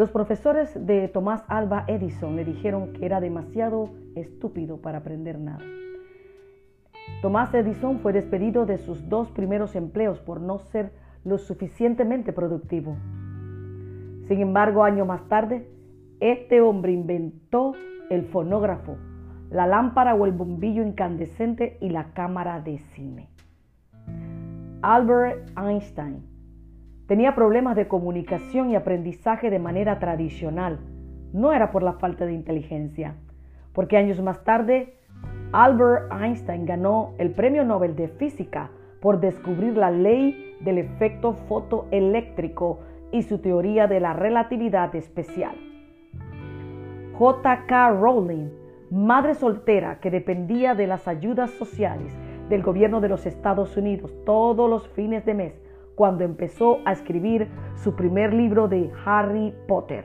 Los profesores de Tomás Alba Edison le dijeron que era demasiado estúpido para aprender nada. Tomás Edison fue despedido de sus dos primeros empleos por no ser lo suficientemente productivo. Sin embargo, años más tarde, este hombre inventó el fonógrafo, la lámpara o el bombillo incandescente y la cámara de cine. Albert Einstein tenía problemas de comunicación y aprendizaje de manera tradicional. No era por la falta de inteligencia, porque años más tarde Albert Einstein ganó el Premio Nobel de Física por descubrir la ley del efecto fotoeléctrico y su teoría de la relatividad especial. J.K. Rowling, madre soltera que dependía de las ayudas sociales del gobierno de los Estados Unidos todos los fines de mes cuando empezó a escribir su primer libro de Harry Potter.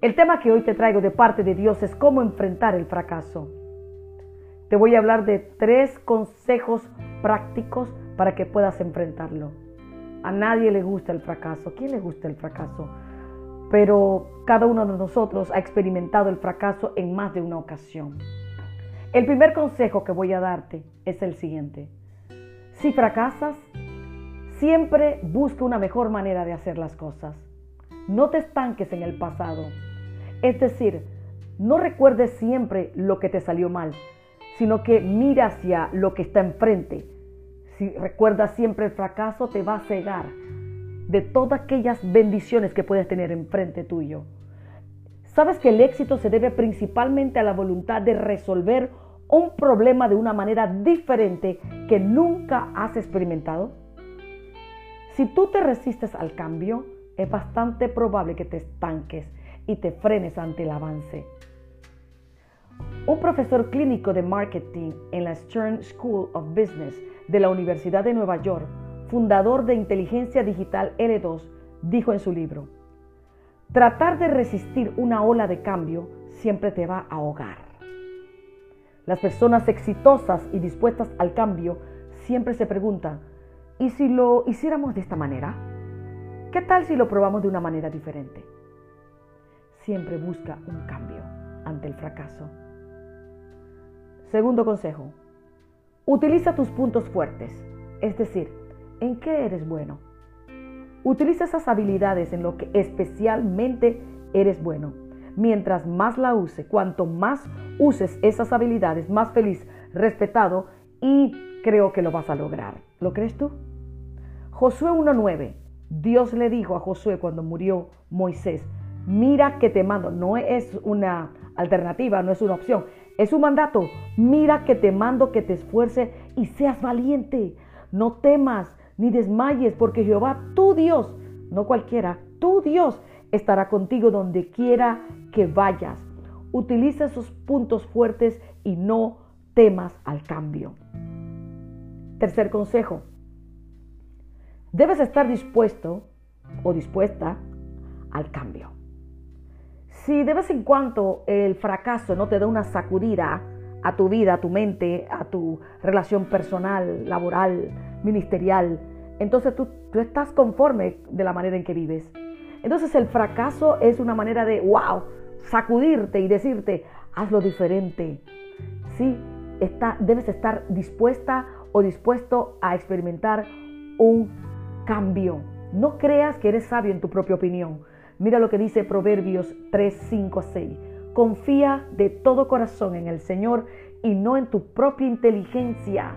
El tema que hoy te traigo de parte de Dios es cómo enfrentar el fracaso. Te voy a hablar de tres consejos prácticos para que puedas enfrentarlo. A nadie le gusta el fracaso. ¿Quién le gusta el fracaso? Pero cada uno de nosotros ha experimentado el fracaso en más de una ocasión. El primer consejo que voy a darte es el siguiente. Si fracasas, siempre busca una mejor manera de hacer las cosas. No te estanques en el pasado. Es decir, no recuerdes siempre lo que te salió mal, sino que mira hacia lo que está enfrente. Si recuerdas siempre el fracaso, te va a cegar de todas aquellas bendiciones que puedes tener enfrente tuyo. ¿Sabes que el éxito se debe principalmente a la voluntad de resolver un problema de una manera diferente que nunca has experimentado? Si tú te resistes al cambio, es bastante probable que te estanques y te frenes ante el avance. Un profesor clínico de marketing en la Stern School of Business de la Universidad de Nueva York, fundador de Inteligencia Digital L2, dijo en su libro, tratar de resistir una ola de cambio siempre te va a ahogar. Las personas exitosas y dispuestas al cambio siempre se preguntan, ¿y si lo hiciéramos de esta manera? ¿Qué tal si lo probamos de una manera diferente? Siempre busca un cambio ante el fracaso. Segundo consejo, utiliza tus puntos fuertes, es decir, ¿en qué eres bueno? Utiliza esas habilidades en lo que especialmente eres bueno. Mientras más la use, cuanto más uses esas habilidades, más feliz, respetado y creo que lo vas a lograr. ¿Lo crees tú? Josué 1.9. Dios le dijo a Josué cuando murió Moisés, mira que te mando. No es una alternativa, no es una opción. Es un mandato. Mira que te mando que te esfuerces y seas valiente. No temas ni desmayes, porque Jehová, tu Dios, no cualquiera, tu Dios, estará contigo donde quiera que vayas. Utiliza esos puntos fuertes y no temas al cambio. Tercer consejo. Debes estar dispuesto o dispuesta al cambio. Si de vez en cuando el fracaso no te da una sacudida a tu vida, a tu mente, a tu relación personal, laboral, ministerial, entonces tú, tú estás conforme de la manera en que vives. Entonces el fracaso es una manera de, wow, sacudirte y decirte, hazlo diferente. Sí, debes estar dispuesta o dispuesto a experimentar un cambio. No creas que eres sabio en tu propia opinión. Mira lo que dice Proverbios 3, 5, 6. Confía de todo corazón en el Señor y no en tu propia inteligencia.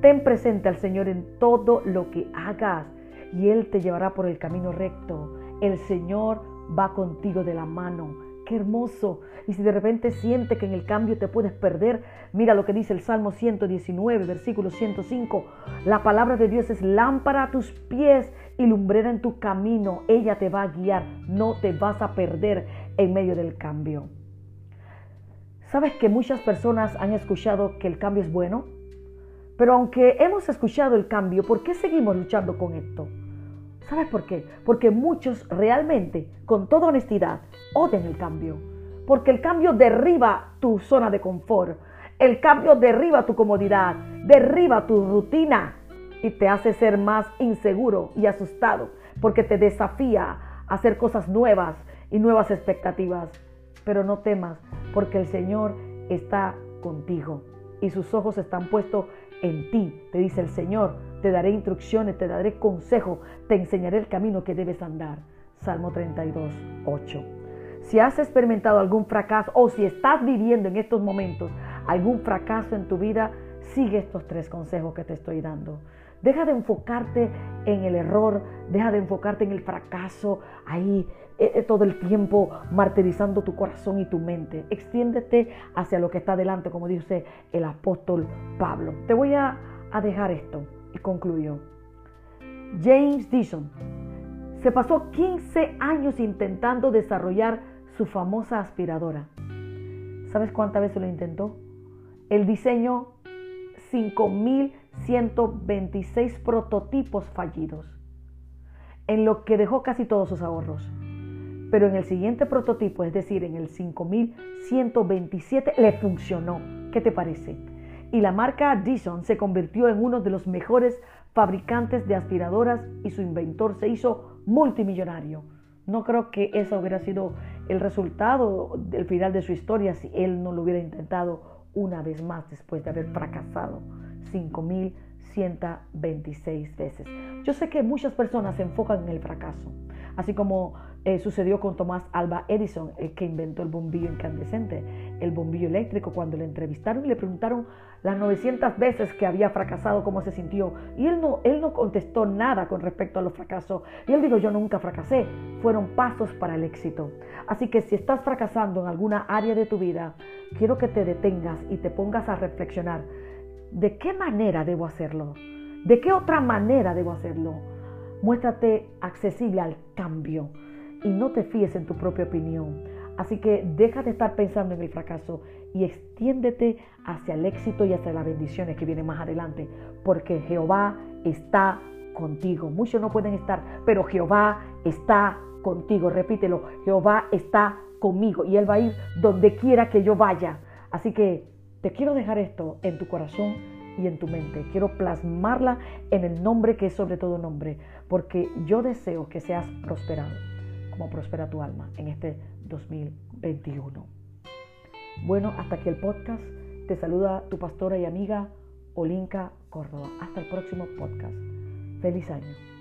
Ten presente al Señor en todo lo que hagas y Él te llevará por el camino recto. El Señor va contigo de la mano Qué hermoso. Y si de repente sientes que en el cambio te puedes perder, mira lo que dice el Salmo 119, versículo 105. La palabra de Dios es lámpara a tus pies y lumbrera en tu camino. Ella te va a guiar. No te vas a perder en medio del cambio. ¿Sabes que muchas personas han escuchado que el cambio es bueno? Pero aunque hemos escuchado el cambio, ¿por qué seguimos luchando con esto? ¿Sabes por qué? Porque muchos realmente, con toda honestidad, odian el cambio. Porque el cambio derriba tu zona de confort. El cambio derriba tu comodidad, derriba tu rutina y te hace ser más inseguro y asustado porque te desafía hacer cosas nuevas y nuevas expectativas. Pero no temas, porque el Señor está contigo y sus ojos están puestos en ti, te dice el Señor. Te daré instrucciones, te daré consejo, te enseñaré el camino que debes andar. Salmo 32, 8. Si has experimentado algún fracaso o si estás viviendo en estos momentos algún fracaso en tu vida, sigue estos tres consejos que te estoy dando. Deja de enfocarte en el error, deja de enfocarte en el fracaso, ahí eh, eh, todo el tiempo martirizando tu corazón y tu mente. Extiéndete hacia lo que está delante, como dice el apóstol Pablo. Te voy a dejar esto y concluyo. James Dixon se pasó 15 años intentando desarrollar su famosa aspiradora. ¿Sabes cuántas veces lo intentó? El diseño 5.126 prototipos fallidos, en lo que dejó casi todos sus ahorros. Pero en el siguiente prototipo, es decir, en el 5127, le funcionó. ¿Qué te parece? Y la marca Dyson se convirtió en uno de los mejores fabricantes de aspiradoras y su inventor se hizo multimillonario. No creo que eso hubiera sido el resultado del final de su historia si él no lo hubiera intentado una vez más después de haber fracasado 5.126 veces. Yo sé que muchas personas se enfocan en el fracaso, así como eh, sucedió con Tomás Alba Edison, el que inventó el bombillo incandescente, el bombillo eléctrico, cuando le entrevistaron y le preguntaron las 900 veces que había fracasado, cómo se sintió. Y él no, él no contestó nada con respecto a los fracasos. Y él dijo, yo nunca fracasé. Fueron pasos para el éxito. Así que si estás fracasando en alguna área de tu vida, quiero que te detengas y te pongas a reflexionar. ¿De qué manera debo hacerlo? ¿De qué otra manera debo hacerlo? Muéstrate accesible al cambio y no te fíes en tu propia opinión. Así que deja de estar pensando en el fracaso y extiéndete hacia el éxito y hacia las bendiciones que vienen más adelante, porque Jehová está contigo. Muchos no pueden estar, pero Jehová está contigo. Repítelo, Jehová está conmigo y Él va a ir donde quiera que yo vaya. Así que te quiero dejar esto en tu corazón y en tu mente. Quiero plasmarla en el nombre que es sobre todo nombre, porque yo deseo que seas prosperado como prospera tu alma en este 2021. Bueno, hasta aquí el podcast. Te saluda tu pastora y amiga Olinka Córdoba. Hasta el próximo podcast. Feliz año.